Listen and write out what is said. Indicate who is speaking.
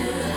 Speaker 1: to